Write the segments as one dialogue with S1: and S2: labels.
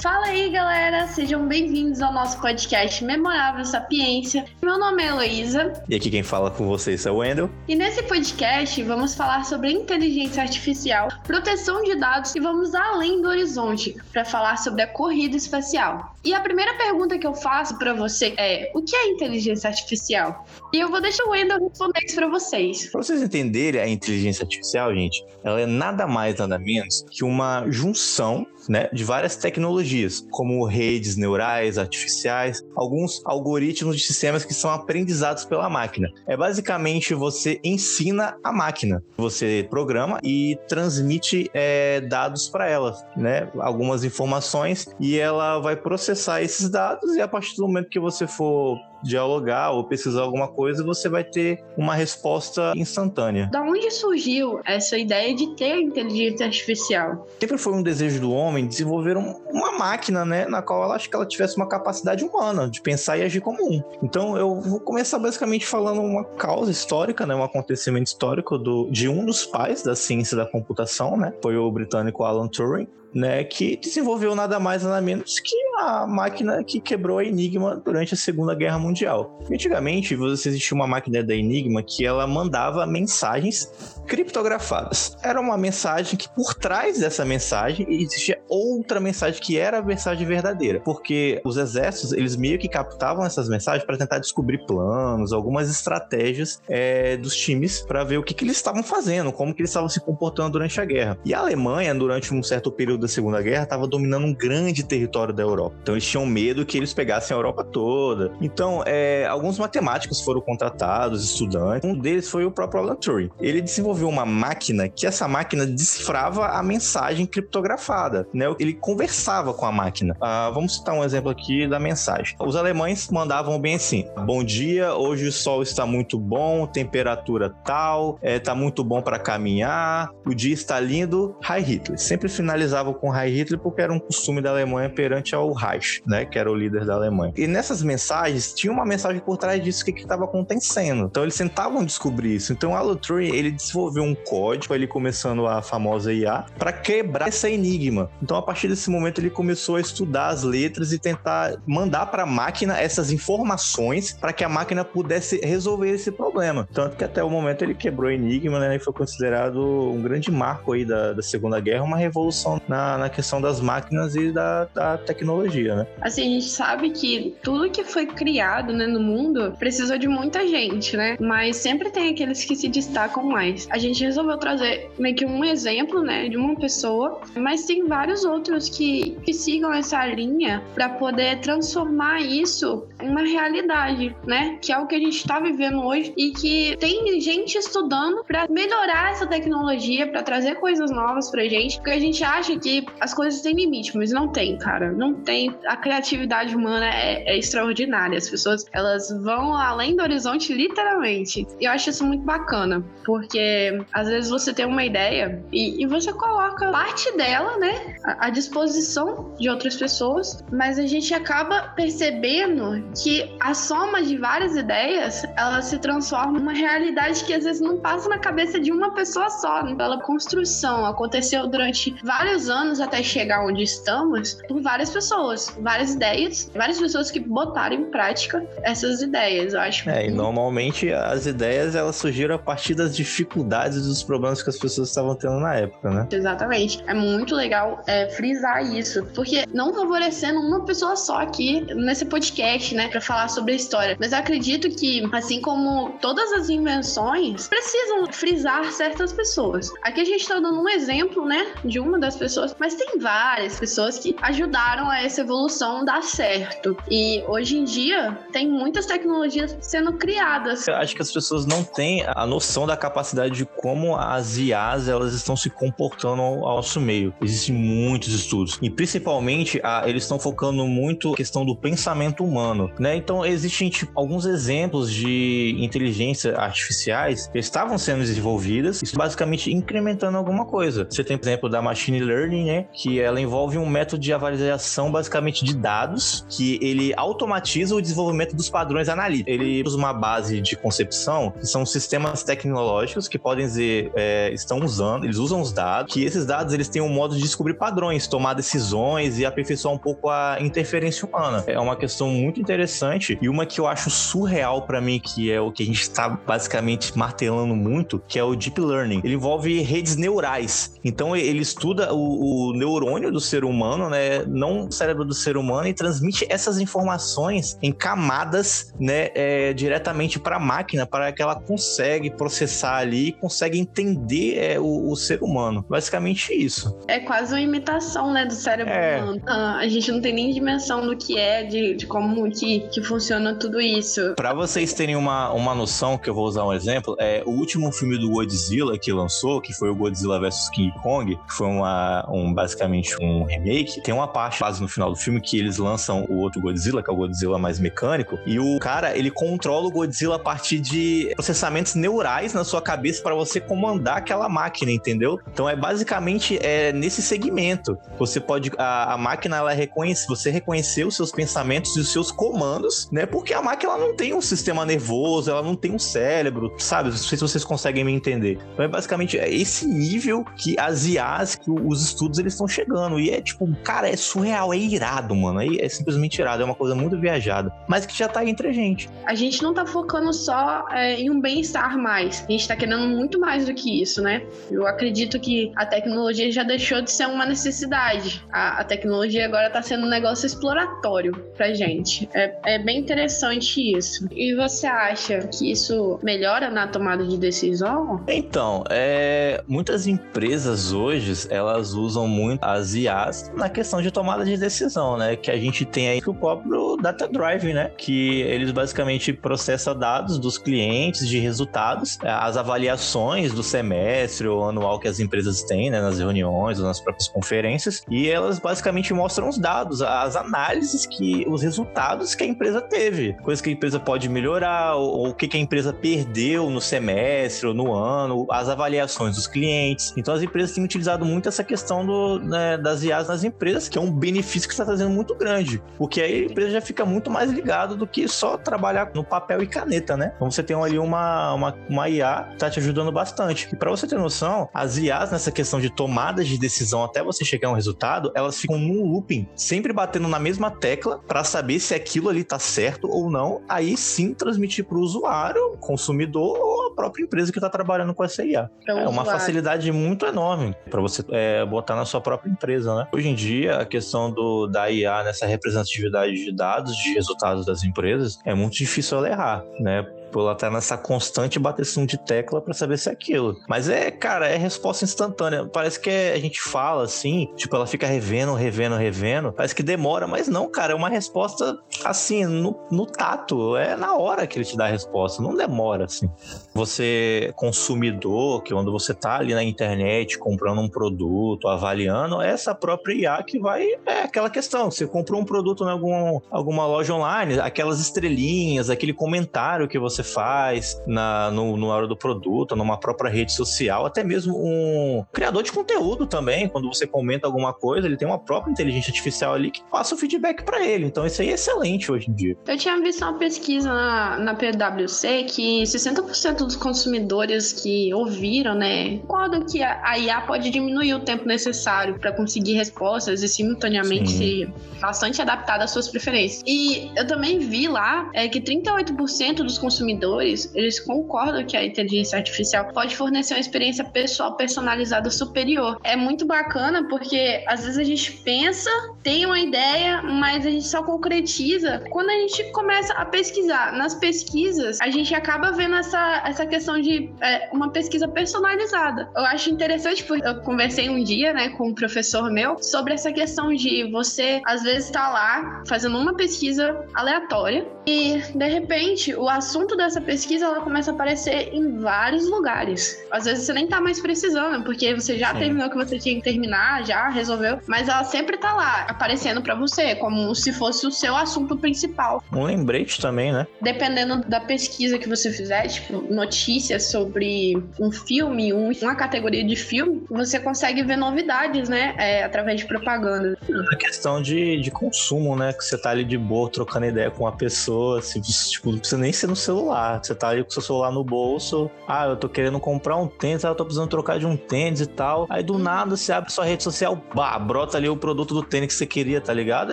S1: Fala aí, galera! Sejam bem-vindos ao nosso podcast Memorável Sapiência. Meu nome é Heloísa.
S2: E aqui quem fala com vocês é o Wendel.
S1: E nesse podcast vamos falar sobre inteligência artificial, proteção de dados e vamos além do horizonte para falar sobre a corrida espacial. E a primeira pergunta que eu faço para você é: o que é inteligência artificial? E eu vou deixar o Wendel responder isso para vocês.
S2: Para vocês entenderem a inteligência artificial, gente, ela é nada mais nada menos que uma junção né, de várias tecnologias, como redes neurais artificiais, alguns algoritmos de sistemas que são aprendizados pela máquina. É basicamente você ensina a máquina, você programa e transmite é, dados para ela, né, algumas informações e ela vai processar esses dados e a partir do momento que você for dialogar ou pesquisar alguma coisa, você vai ter uma resposta instantânea.
S1: Da onde surgiu essa ideia de ter inteligência artificial?
S2: Sempre foi um desejo do homem desenvolver uma máquina, né, na qual ela acho que ela tivesse uma capacidade humana de pensar e agir como um. Então eu vou começar basicamente falando uma causa histórica, né, um acontecimento histórico do, de um dos pais da ciência da computação, né, foi o britânico Alan Turing né, que desenvolveu nada mais nada menos que a máquina que quebrou a Enigma durante a Segunda Guerra Mundial. Antigamente, você existia uma máquina da Enigma que ela mandava mensagens criptografadas. Era uma mensagem que por trás dessa mensagem existia outra mensagem que era a mensagem verdadeira, porque os exércitos eles meio que captavam essas mensagens para tentar descobrir planos, algumas estratégias é, dos times para ver o que, que eles estavam fazendo, como que eles estavam se comportando durante a guerra. E a Alemanha, durante um certo período da Segunda Guerra, estava dominando um grande território da Europa. Então eles tinham medo que eles pegassem a Europa toda. Então, é, alguns matemáticos foram contratados, estudantes. Um deles foi o próprio Alan Turing. Ele desenvolveu uma máquina que essa máquina decifrava a mensagem criptografada. Né? Ele conversava com a máquina. Ah, vamos citar um exemplo aqui da mensagem. Os alemães mandavam bem assim: Bom dia, hoje o sol está muito bom, temperatura tal, é, muito bom para caminhar, o dia está lindo. Hi Hitler. Sempre finalizava com Heil Hitler porque era um costume da Alemanha perante ao Reich, né, que era o líder da Alemanha. E nessas mensagens tinha uma mensagem por trás disso que estava acontecendo. Então eles tentavam descobrir isso. Então Alan Turing ele desenvolveu um código, ele começando a famosa IA, para quebrar esse enigma. Então a partir desse momento ele começou a estudar as letras e tentar mandar para a máquina essas informações para que a máquina pudesse resolver esse problema. Tanto que até o momento ele quebrou o enigma, né, e foi considerado um grande marco aí da, da Segunda Guerra, uma revolução na na, na questão das máquinas e da, da tecnologia, né?
S1: Assim, a gente sabe que tudo que foi criado né, no mundo precisou de muita gente, né? Mas sempre tem aqueles que se destacam mais. A gente resolveu trazer meio que um exemplo, né, de uma pessoa, mas tem vários outros que, que sigam essa linha para poder transformar isso em uma realidade, né? Que é o que a gente está vivendo hoje e que tem gente estudando para melhorar essa tecnologia, para trazer coisas novas pra gente, porque a gente acha que que as coisas têm limite, mas não tem, cara. Não tem. A criatividade humana é, é extraordinária. As pessoas, elas vão além do horizonte, literalmente. E eu acho isso muito bacana, porque às vezes você tem uma ideia e, e você coloca parte dela, né, à, disposição de outras pessoas, mas a gente acaba percebendo que a soma de várias ideias, ela se transforma numa realidade que às vezes não passa na cabeça de uma pessoa só. Né? Pela construção, aconteceu durante vários anos anos até chegar onde estamos por várias pessoas, várias ideias, várias pessoas que botaram em prática essas ideias, eu acho.
S2: É, e normalmente as ideias elas surgiram a partir das dificuldades dos problemas que as pessoas estavam tendo na época, né?
S1: Exatamente. É muito legal é, frisar isso, porque não favorecendo uma pessoa só aqui nesse podcast, né, para falar sobre a história, mas eu acredito que, assim como todas as invenções, precisam frisar certas pessoas. Aqui a gente tá dando um exemplo, né, de uma das pessoas pessoas, mas tem várias pessoas que ajudaram a essa evolução dar certo. E hoje em dia tem muitas tecnologias sendo criadas.
S2: Eu acho que as pessoas não têm a noção da capacidade de como as IAs elas estão se comportando ao nosso meio. Existem muitos estudos e principalmente a, eles estão focando muito na questão do pensamento humano, né? Então existem tipo, alguns exemplos de inteligência artificiais que estavam sendo desenvolvidas, isso basicamente incrementando alguma coisa. Você tem, por exemplo, da machine learning Né? Que ela envolve um método de avaliação basicamente de dados que ele automatiza o desenvolvimento dos padrões analíticos. Ele usa uma base de concepção que são sistemas tecnológicos que podem dizer é, estão usando, eles usam os dados, que esses dados eles têm um modo de descobrir padrões, tomar decisões e aperfeiçoar um pouco a interferência humana. É uma questão muito interessante e uma que eu acho surreal para mim, que é o que a gente está basicamente martelando muito, que é o deep learning. Ele envolve redes neurais. Então ele estuda o, o neurônio do ser humano, né, não o cérebro do ser humano e transmite essas informações em camadas, né, é, diretamente para a máquina, para que ela consegue processar ali, consegue entender é, o, o, ser humano. Basicamente isso.
S1: É quase uma imitação, né, do cérebro é. humano. Ah, a gente não tem nem dimensão do que é, de, de como que, que funciona tudo isso.
S2: Para vocês terem uma, uma noção, que eu vou usar um exemplo, é o último filme do Godzilla que lançou, que foi o Godzilla vs King Kong, que foi uma, um, basicamente um remake, tem uma parte quase no final do filme que eles lançam o outro Godzilla, que é o Godzilla mais mecânico, e o cara, ele controla o Godzilla a partir de processamentos neurais na sua cabeça para você comandar aquela máquina, entendeu? Então é basicamente é nesse segmento. Você pode a, a máquina ela reconhece, você reconhecer os seus pensamentos e os seus comandos, né? Porque a máquina ela não tem um sistema nervoso, ela não tem um cérebro, sabe? Não sei se vocês conseguem me entender. Então é basicamente esse nível que as IAs, que os estudos eles estão chegando e é tipo, cara, é surreal, é irado, mano. É, é simplesmente irado, é uma coisa muito viajada, mas que já tá aí entre a gente.
S1: A gente não tá focando só é, em um bem-estar mais. A gente tá querendo muito mais do que isso, né? Eu acredito que a tecnologia já deixou de ser uma necessidade. A, a tecnologia agora tá sendo um negócio exploratório pra gente. É, é bem interessante isso. E você acha que isso melhora na tomada de decisão?
S2: Então, é, muitas empresas hoje, elas usam muito as IAs na questão de tomada de decisão, né? Que a gente tem aí o próprio Data Drive, né? Que eles basicamente processam dados dos clientes de resultados, as avaliações do semestre ou anual que as empresas têm, né? Nas reuniões ou nas próprias conferências, e elas basicamente mostram os dados, as análises que, os resultados que a empresa teve, coisas que a empresa pode melhorar, ou o que a empresa perdeu no semestre ou no ano, as avaliações dos clientes. Então as empresas têm utilizado muito essa questão do, né, das IAs nas empresas, que é um benefício que está trazendo muito grande, porque aí a empresa já fica muito mais ligada do que só trabalhar no papel e caneta, né? Então você tem ali uma, uma, uma IA que está te ajudando bastante. E para você ter noção, as IAs nessa questão de tomadas de decisão até você chegar a um resultado, elas ficam num looping, sempre batendo na mesma tecla para saber se aquilo ali tá certo ou não, aí sim transmitir para o usuário, consumidor própria empresa que está trabalhando com essa IA. É, é uma facilidade muito enorme para você é, botar na sua própria empresa, né? Hoje em dia, a questão do, da IA nessa representatividade de dados, de resultados das empresas, é muito difícil ela errar, né? Tipo, ela tá nessa constante bateção de tecla para saber se é aquilo. Mas é, cara, é resposta instantânea. Parece que é, a gente fala assim, tipo, ela fica revendo, revendo, revendo. Parece que demora, mas não, cara, é uma resposta assim, no, no tato. É na hora que ele te dá a resposta, não demora assim. Você, consumidor, que quando você tá ali na internet comprando um produto, avaliando, é essa própria IA que vai. É aquela questão. Você comprou um produto em algum, alguma loja online, aquelas estrelinhas, aquele comentário que você você faz na, no, na hora do produto, numa própria rede social, até mesmo um criador de conteúdo também, quando você comenta alguma coisa, ele tem uma própria inteligência artificial ali que passa o feedback para ele. Então isso aí é excelente hoje em dia.
S1: Eu tinha visto uma pesquisa na, na PwC que 60% dos consumidores que ouviram, né, concordam que a IA pode diminuir o tempo necessário para conseguir respostas e simultaneamente Sim. ser bastante adaptada às suas preferências. E eu também vi lá é, que 38% dos consumidores consumidores, eles concordam que a inteligência artificial pode fornecer uma experiência pessoal personalizada superior. É muito bacana porque às vezes a gente pensa, tem uma ideia, mas a gente só concretiza quando a gente começa a pesquisar. Nas pesquisas, a gente acaba vendo essa, essa questão de é, uma pesquisa personalizada. Eu acho interessante porque eu conversei um dia, né, com um professor meu sobre essa questão de você às vezes estar tá lá fazendo uma pesquisa aleatória e de repente o assunto dessa pesquisa ela começa a aparecer em vários lugares. Às vezes você nem tá mais precisando, porque você já Sim. terminou o que você tinha que terminar, já resolveu, mas ela sempre tá lá, aparecendo para você, como se fosse o seu assunto principal.
S2: Um lembrete também, né?
S1: Dependendo da pesquisa que você fizer, tipo, notícias sobre um filme, um, uma categoria de filme, você consegue ver novidades, né? É, através de propaganda.
S2: A questão de, de consumo, né? Que você tá ali de boa, trocando ideia com uma pessoa, assim, tipo, não precisa nem ser no celular. Você tá ali com seu celular no bolso. Ah, eu tô querendo comprar um tênis, ah, eu tô precisando trocar de um tênis e tal. Aí do nada você abre sua rede social, bah, brota ali o produto do tênis que você queria, tá ligado?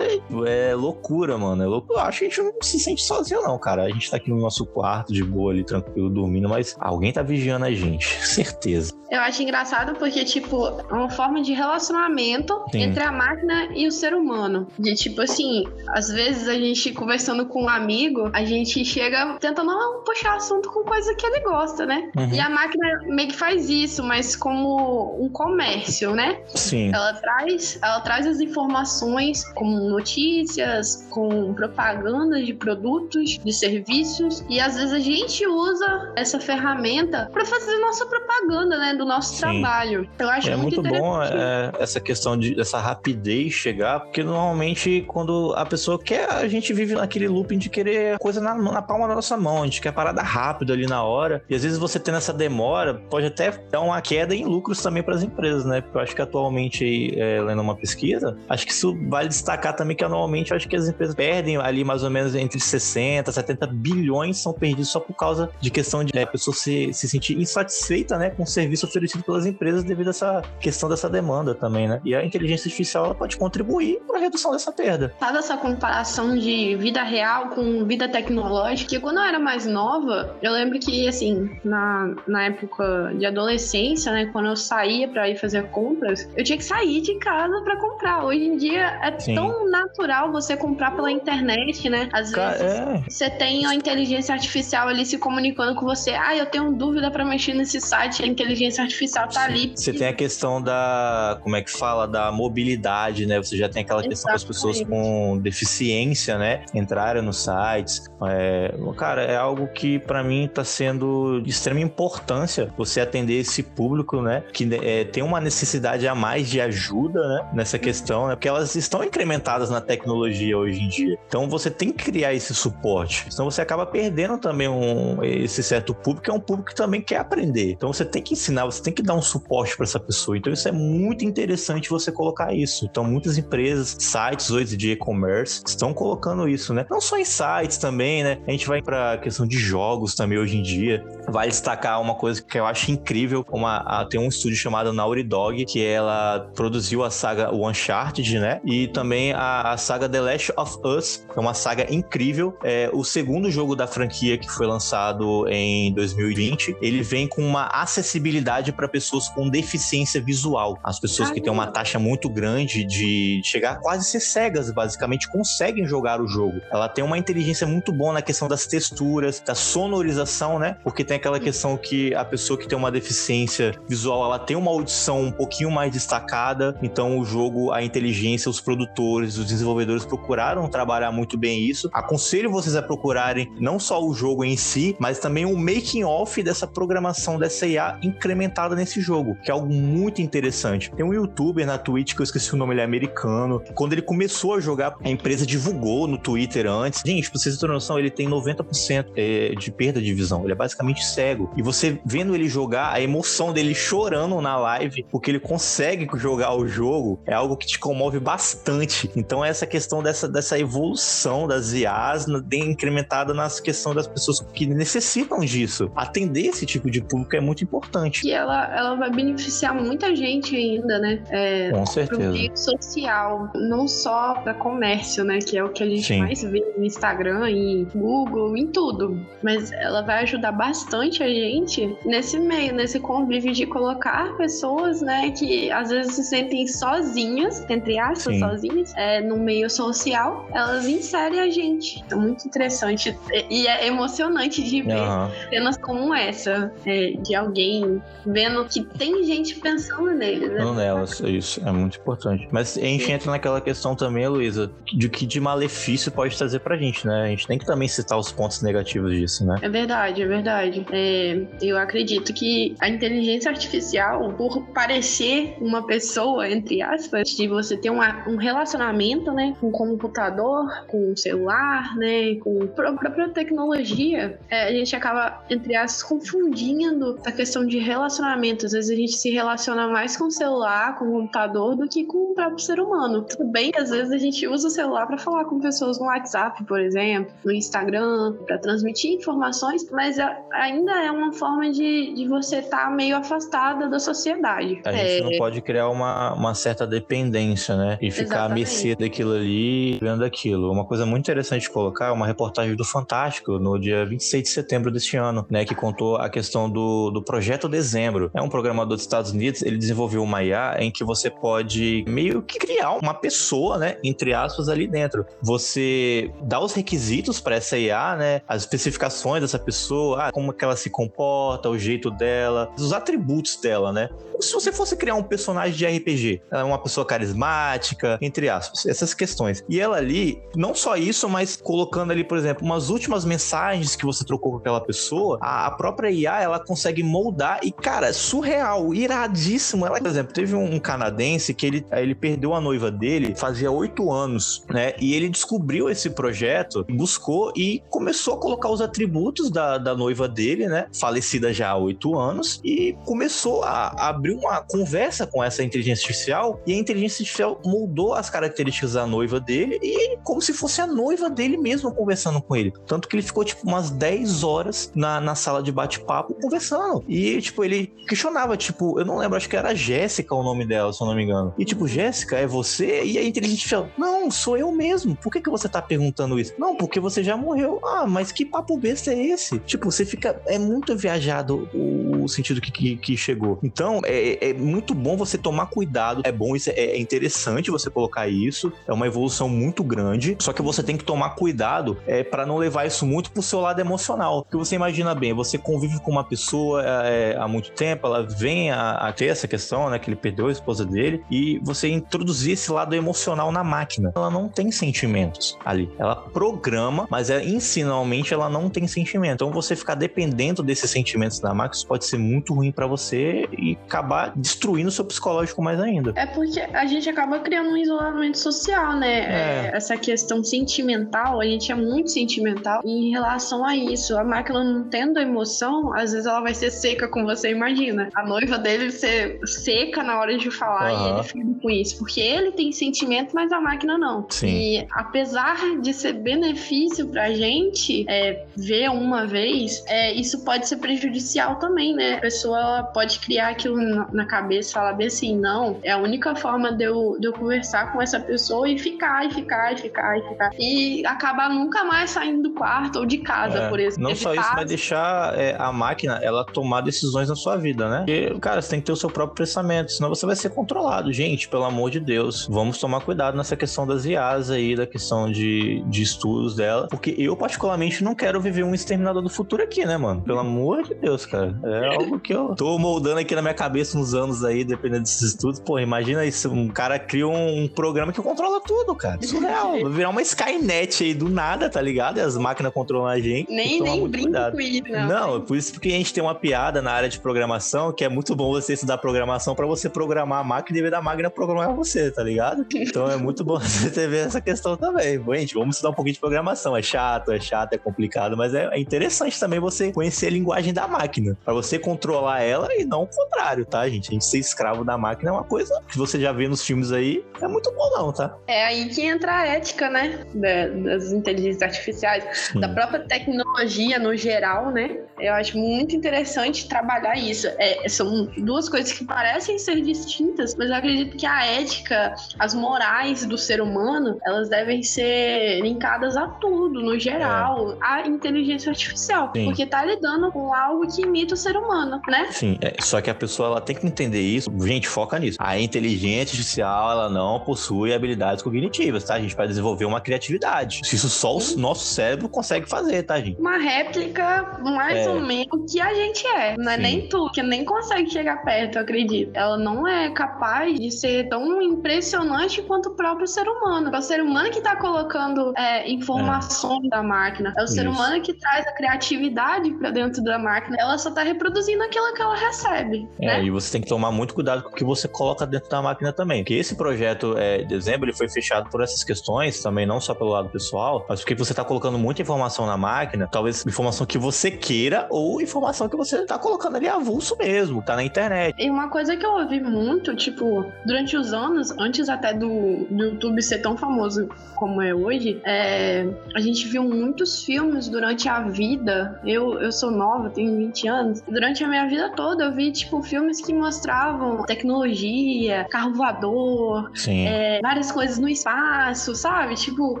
S2: É, é loucura, mano. É loucura. Eu acho que a gente não se sente sozinho, não, cara. A gente tá aqui no nosso quarto, de boa ali, tranquilo, dormindo, mas alguém tá vigiando a gente, certeza.
S1: Eu acho engraçado porque, tipo, é uma forma de relacionamento Sim. entre a máquina e o ser humano. De tipo assim, às vezes a gente conversando com um amigo, a gente chega tentando puxar assunto com coisa que ele gosta, né? Uhum. E a máquina meio que faz isso, mas como um comércio, né?
S2: Sim.
S1: Ela traz, ela traz as informações com notícias, com propagandas de produtos, de serviços, e às vezes a gente usa essa ferramenta para fazer nossa propaganda, né? do nosso Sim. trabalho. Eu acho
S2: é muito, muito bom é, essa questão de essa rapidez chegar, porque normalmente quando a pessoa quer, a gente vive naquele looping de querer coisa na, na palma da nossa mão, a gente quer parada rápido ali na hora. E às vezes você tendo essa demora, pode até dar uma queda em lucros também para as empresas, né? Porque eu acho que atualmente, é, lendo uma pesquisa, acho que isso vale destacar também que anualmente eu acho que as empresas perdem ali mais ou menos entre 60 70 bilhões são perdidos só por causa de questão de é, a pessoa se, se sentir insatisfeita, né, com o serviço oferecido pelas empresas devido a essa questão dessa demanda também, né? E a inteligência artificial ela pode contribuir para a redução dessa perda.
S1: Sabe essa comparação de vida real com vida tecnológica? Quando eu era mais nova, eu lembro que, assim, na, na época de adolescência, né, quando eu saía para ir fazer compras, eu tinha que sair de casa para comprar. Hoje em dia é Sim. tão natural você comprar pela internet, né? Às vezes é. você tem a inteligência artificial ali se comunicando com você. Ah, eu tenho dúvida para mexer nesse site, a inteligência artificial tá ali.
S2: Você tem a questão da, como é que fala, da mobilidade, né? Você já tem aquela questão das pessoas com deficiência, né? Entrarem nos sites. É, cara, é algo que para mim tá sendo de extrema importância você atender esse público, né? Que é, tem uma necessidade a mais de ajuda, né? Nessa questão, né? Porque elas estão incrementadas na tecnologia hoje em dia. Então você tem que criar esse suporte. Senão você acaba perdendo também um, esse certo público, que é um público que também quer aprender. Então você tem que ensinar você tem que dar um suporte para essa pessoa. Então isso é muito interessante você colocar isso. Então muitas empresas, sites hoje de e-commerce estão colocando isso, né? Não só em sites também, né? A gente vai para questão de jogos também hoje em dia. Vai destacar uma coisa que eu acho incrível, uma a, tem um estúdio chamado Naughty Dog que ela produziu a saga Uncharted, né? E também a, a saga The Last of Us, que é uma saga incrível. É o segundo jogo da franquia que foi lançado em 2020. Ele vem com uma acessibilidade para pessoas com deficiência visual. As pessoas que têm uma taxa muito grande de chegar a quase ser cegas, basicamente, conseguem jogar o jogo. Ela tem uma inteligência muito boa na questão das texturas, da sonorização, né? Porque tem aquela questão que a pessoa que tem uma deficiência visual, ela tem uma audição um pouquinho mais destacada, então o jogo, a inteligência, os produtores, os desenvolvedores procuraram trabalhar muito bem isso. Aconselho vocês a procurarem não só o jogo em si, mas também o making off dessa programação dessa IA incremental implementada nesse jogo, que é algo muito interessante. Tem um youtuber na Twitch que eu esqueci o nome, ele é americano. Quando ele começou a jogar, a empresa divulgou no Twitter antes. Gente, pra vocês terem noção, ele tem 90% é, de perda de visão. Ele é basicamente cego. E você vendo ele jogar, a emoção dele chorando na live, porque ele consegue jogar o jogo, é algo que te comove bastante. Então, essa questão dessa, dessa evolução das IAs incrementada na questão das pessoas que necessitam disso. Atender esse tipo de público é muito importante.
S1: E ela, ela vai beneficiar muita gente ainda, né?
S2: É, Com certeza. Pro meio
S1: social, não só para comércio, né? Que é o que a gente Sim. mais vê no Instagram e Google, em tudo. Mas ela vai ajudar bastante a gente nesse meio, nesse convívio de colocar pessoas, né? Que às vezes se sentem sozinhas, entre aspas, Sim. sozinhas, é, no meio social. Elas inserem a gente. É muito interessante. E é emocionante de ver uhum. cenas como essa, é, de alguém vendo que tem gente pensando neles. Né?
S2: nelas, isso é muito importante. Mas a gente entra naquela questão também, Luísa, de que de malefício pode trazer pra gente, né? A gente tem que também citar os pontos negativos disso, né?
S1: É verdade, é verdade. É, eu acredito que a inteligência artificial, por parecer uma pessoa, entre aspas, de você ter uma, um relacionamento, né, com o computador, com o celular, né, com a própria tecnologia, é, a gente acaba, entre aspas, confundindo a questão de relacionamento. Às vezes a gente se relaciona mais com o celular, com o computador, do que com o próprio ser humano. Tudo bem que às vezes a gente usa o celular para falar com pessoas no WhatsApp, por exemplo, no Instagram, para transmitir informações, mas ainda é uma forma de, de você estar tá meio afastada da sociedade.
S2: A gente não é. pode criar uma, uma certa dependência, né? E ficar Exatamente. à mercê daquilo ali, vendo aquilo. Uma coisa muito interessante de colocar é uma reportagem do Fantástico no dia 26 de setembro deste ano, né? Que contou a questão do, do Projeto Dezembro. É um programador dos Estados Unidos, ele desenvolveu uma IA em que você pode meio que criar uma pessoa, né? Entre aspas, ali dentro. Você dá os requisitos para essa IA, né? As especificações dessa pessoa, ah, como que ela se comporta, o jeito dela, os atributos dela, né? Se você fosse criar um personagem de RPG, ela é uma pessoa carismática, entre aspas, essas questões. E ela ali, não só isso, mas colocando ali, por exemplo, umas últimas mensagens que você trocou com aquela pessoa, a, própria IA, ela consegue moldar e, cara, surreal, iradíssimo. Ela, por exemplo, teve um, um canadense que ele, ele perdeu a noiva dele fazia oito anos, né? E ele descobriu esse projeto, buscou e começou a colocar os atributos da, da noiva dele, né? Falecida já há oito anos, e começou a, a abrir uma conversa com essa inteligência artificial. E a inteligência artificial moldou as características da noiva dele e como se fosse a noiva dele mesmo conversando com ele. Tanto que ele ficou, tipo, umas 10 horas na, na sala de bate-papo conversando. E, tipo, ele questionava, tipo, eu não lembro, acho que era Jéssica o nome dela, se eu não me engano. E, tipo, Jéssica, é você? E a inteligência artificial, não, sou eu mesmo. Por que, que você tá perguntando isso? Não, porque você já morreu. Ah, mas que papo besta é esse? Tipo, você fica. É muito viajado o, sentido que, que, que, chegou. Então, é, é muito bom você tomar cuidado. É bom, isso é, é interessante você colocar isso. É uma evolução muito grande. Só que você tem que tomar cuidado é, para não levar isso muito pro seu lado emocional. Porque você imagina bem, você convive com uma pessoa é, há muito tempo, ela vem a, a, ter essa questão, né? Que ele perdeu a esposa dele, e você introduzir esse lado emocional na máquina. Ela não tem sentimentos ali. Ela programa, mas é, incinalmente ela não tem sentimento. Então você ficar dependendo desses sentimentos da máquina, isso pode ser muito ruim para você e acabar destruindo o seu psicológico mais ainda.
S1: É porque a gente acaba criando um isolamento social, né? É. É, essa questão sentimental, a gente é muito sentimental em relação a isso. A máquina não tendo emoção, às vezes ela vai ser seca com você, imagina. A noiva dele ser seca na hora de falar uhum. e ele fica com isso. Porque ele tem sentimento, mas a máquina não.
S2: Sim.
S1: E apesar de ser benefício pra gente é, ver uma vez, é, isso pode ser prejudicial também, né? A pessoa pode criar aquilo na cabeça falar bem assim, não, é a única forma de eu, de eu conversar com essa pessoa e ficar, e ficar, e ficar, e ficar. E acabar nunca mais saindo do quarto ou de casa, é, por exemplo.
S2: Não só isso, vai deixar é, a máquina ela tomar decisões na sua vida, né? Porque, cara, você tem que ter o seu próprio pensamento, senão você vai ser controlado. Gente, pelo amor de Deus, vamos tomar cuidado nessa questão das IAs aí, da questão de, de estudos dela, porque eu, particularmente, não quero viver um exterminador do futuro aqui, né, mano? Pelo amor de Deus, cara. É algo que eu tô moldando aqui na minha cabeça uns anos aí, dependendo desses estudos. Pô, imagina isso, um cara cria um programa que controla tudo, cara. Surreal. Vai virar uma Skynet aí do nada, tá ligado? E as máquinas controlam a gente.
S1: Nem, nem brinco com isso, não.
S2: Não, por isso que a gente tem uma piada na área de programação, que é muito bom você estudar programação para você programar a máquina e ver da máquina programar você, tá ligado? Então é muito bom você ter essa questão também. Bom, gente, vamos estudar um pouquinho de programação. É chato, é chato, é complicado, mas é, é interessante também você conhecer a linguagem da máquina, para você controlar ela e não o contrário, tá, gente? A gente ser escravo da máquina é uma coisa que você já vê nos filmes aí, é muito bom não, tá?
S1: É aí que entra a ética, né, das inteligências artificiais, Sim. da própria tecnologia no geral, né? Eu acho muito interessante trabalhar isso. É, são duas coisas que parecem ser distintas, mas eu acredito que a ética, as morais do ser humano, elas devem ser linkadas a tudo, no geral, é. a inteligência artificial, Sim. porque tá lidando com algo que imita o ser humano, né?
S2: Sim, é, só que a pessoa ela tem que entender isso. Gente, foca nisso. A inteligência artificial ela não possui habilidades cognitivas, tá, gente? Para desenvolver uma criatividade. Isso só o nosso cérebro consegue fazer, tá, gente?
S1: Uma réplica mais é. ou menos que a gente é. Não é Sim. nem tu, que nem consegue chegar perto, eu acredito. Ela não é capaz de ser tão impressionante quanto o próprio ser humano. É o ser humano que tá colocando é, informações é. da máquina. É o ser ser humano que traz a criatividade para dentro da máquina, ela só tá reproduzindo aquilo que ela recebe.
S2: É,
S1: né?
S2: e você tem que tomar muito cuidado com o que você coloca dentro da máquina também. Porque esse projeto, é, de dezembro, ele foi fechado por essas questões, também não só pelo lado pessoal, mas porque você tá colocando muita informação na máquina, talvez informação que você queira ou informação que você tá colocando ali avulso mesmo, tá na internet.
S1: E uma coisa que eu ouvi muito, tipo, durante os anos, antes até do, do YouTube ser tão famoso como é hoje, é, a gente viu muitos filmes durante a vida. Eu, eu sou nova, tenho 20 anos. Durante a minha vida toda, eu vi, tipo, filmes que mostravam tecnologia, carro voador, é, várias coisas no espaço, sabe? Tipo,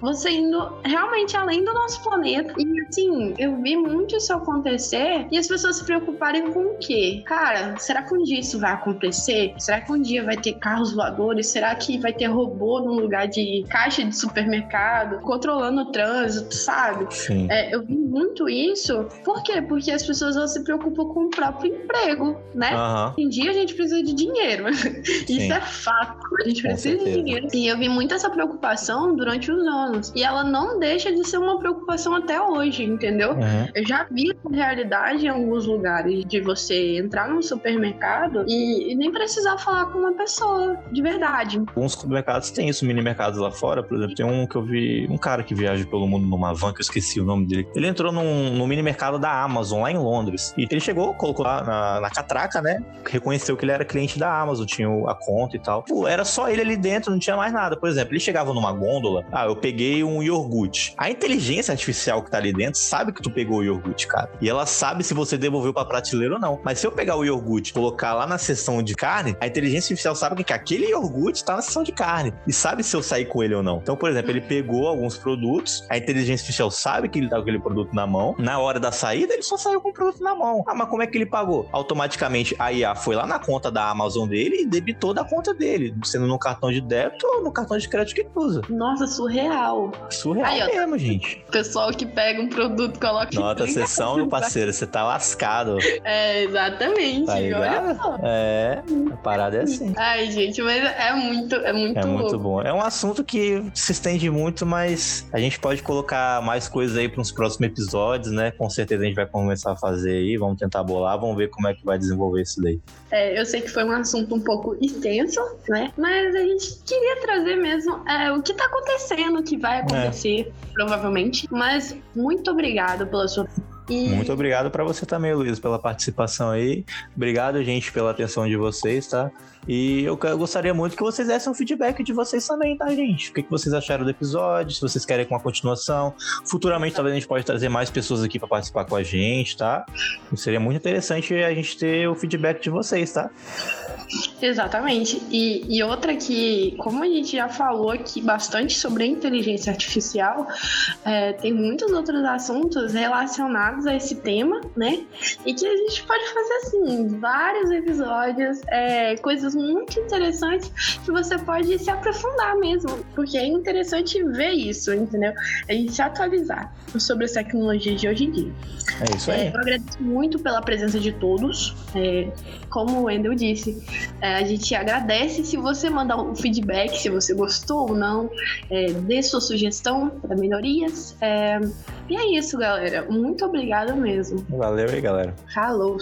S1: você indo realmente além do nosso planeta. E assim, eu vi muito isso acontecer e as pessoas se preocuparem com o quê? Cara, será que um dia isso vai acontecer? Será que um dia vai ter carros voadores? Será que vai ter robô no lugar de caixa de supermercado, controlando o trânsito, sabe?
S2: Sim.
S1: É, eu vi muito isso. Por quê? Porque as pessoas elas se preocupam com o próprio emprego, né? Hoje em dia a gente precisa de dinheiro. Isso é fato. A gente precisa de dinheiro. E eu vi muito essa preocupação durante os anos. E ela não deixa de ser uma preocupação até hoje, entendeu?
S2: Uhum.
S1: Eu já vi essa realidade em alguns lugares de você entrar num supermercado e, e nem precisar falar com uma pessoa de verdade.
S2: Alguns supermercados têm isso, mini mercados lá fora, por exemplo, tem um que eu vi, um cara que viaja pelo mundo numa van, que eu esqueci o nome dele. Ele entrou num, num mini mercado da Amazon lá em Londres. E ele chegou, colocou lá na, na catraca, né? Reconheceu que ele era cliente da Amazon, tinha a conta e tal. Pô, era só ele ali dentro, não tinha mais nada. Por exemplo, ele chegava numa gôndola, ah, eu peguei um iogurte. A inteligência artificial que tá ali dentro sabe que tu pegou o iogurte, cara. E ela sabe se você devolveu pra prateleira ou não. Mas se eu pegar o iogurte e colocar lá na seção de carne, a inteligência artificial sabe que aquele iogurte tá na seção de carne. E sabe se eu sair com ele ou não. Então, por exemplo, ele pegou alguns produtos, a inteligência artificial sabe que ele tá com aquele produto na mão. Na hora da saída, ele só saiu com o produto na mão. Ah, mas como é que ele pagou? Automaticamente a IA foi lá na conta da Amazon dele e debitou da conta dele, sendo no cartão de débito ou no cartão de crédito que ele usa.
S1: Nossa, surreal.
S2: Surreal
S1: Aí, ó,
S2: mesmo, gente.
S1: Pessoal que pega um produto, coloca
S2: Nota
S1: 30
S2: sessão, meu parceiro, você tá lascado.
S1: É, exatamente.
S2: Tá
S1: Olha só.
S2: É, a parada é assim.
S1: Ai, gente, mas é muito, é muito
S2: É muito bom. É um assunto que se estende muito, mas a gente pode colocar mais coisas aí para uns próximos episódios, né? Com certeza a gente vai começar a fazer aí, vamos tentar bolar, vamos ver como é que vai desenvolver isso daí.
S1: É, eu sei que foi um assunto um pouco extenso, né? Mas a gente queria trazer mesmo é, o que tá acontecendo, o que vai acontecer, provavelmente. Mas muito obrigado pela sua. E
S2: Muito obrigado para você também, Luiz, pela participação aí. Obrigado, gente, pela atenção de vocês, tá? E eu eu gostaria muito que vocês dessem um feedback de vocês também, tá, gente? O que que vocês acharam do episódio? Se vocês querem com a continuação. Futuramente, talvez a gente pode trazer mais pessoas aqui para participar com a gente, tá? Seria muito interessante a gente ter o feedback de vocês, tá?
S1: Exatamente. E, e outra que, como a gente já falou aqui bastante sobre a inteligência artificial, é, tem muitos outros assuntos relacionados a esse tema, né? E que a gente pode fazer assim, vários episódios, é, coisas muito interessantes que você pode se aprofundar mesmo, porque é interessante ver isso, entendeu? A gente se atualizar sobre as tecnologias de hoje em dia.
S2: É isso
S1: É,
S2: aí.
S1: eu agradeço muito pela presença de todos. É, como o Wendel disse, é, a gente agradece se você mandar um feedback, se você gostou ou não, é, dê sua sugestão para melhorias. É, e é isso, galera. Muito obrigada mesmo.
S2: Valeu aí, galera.
S1: Falou!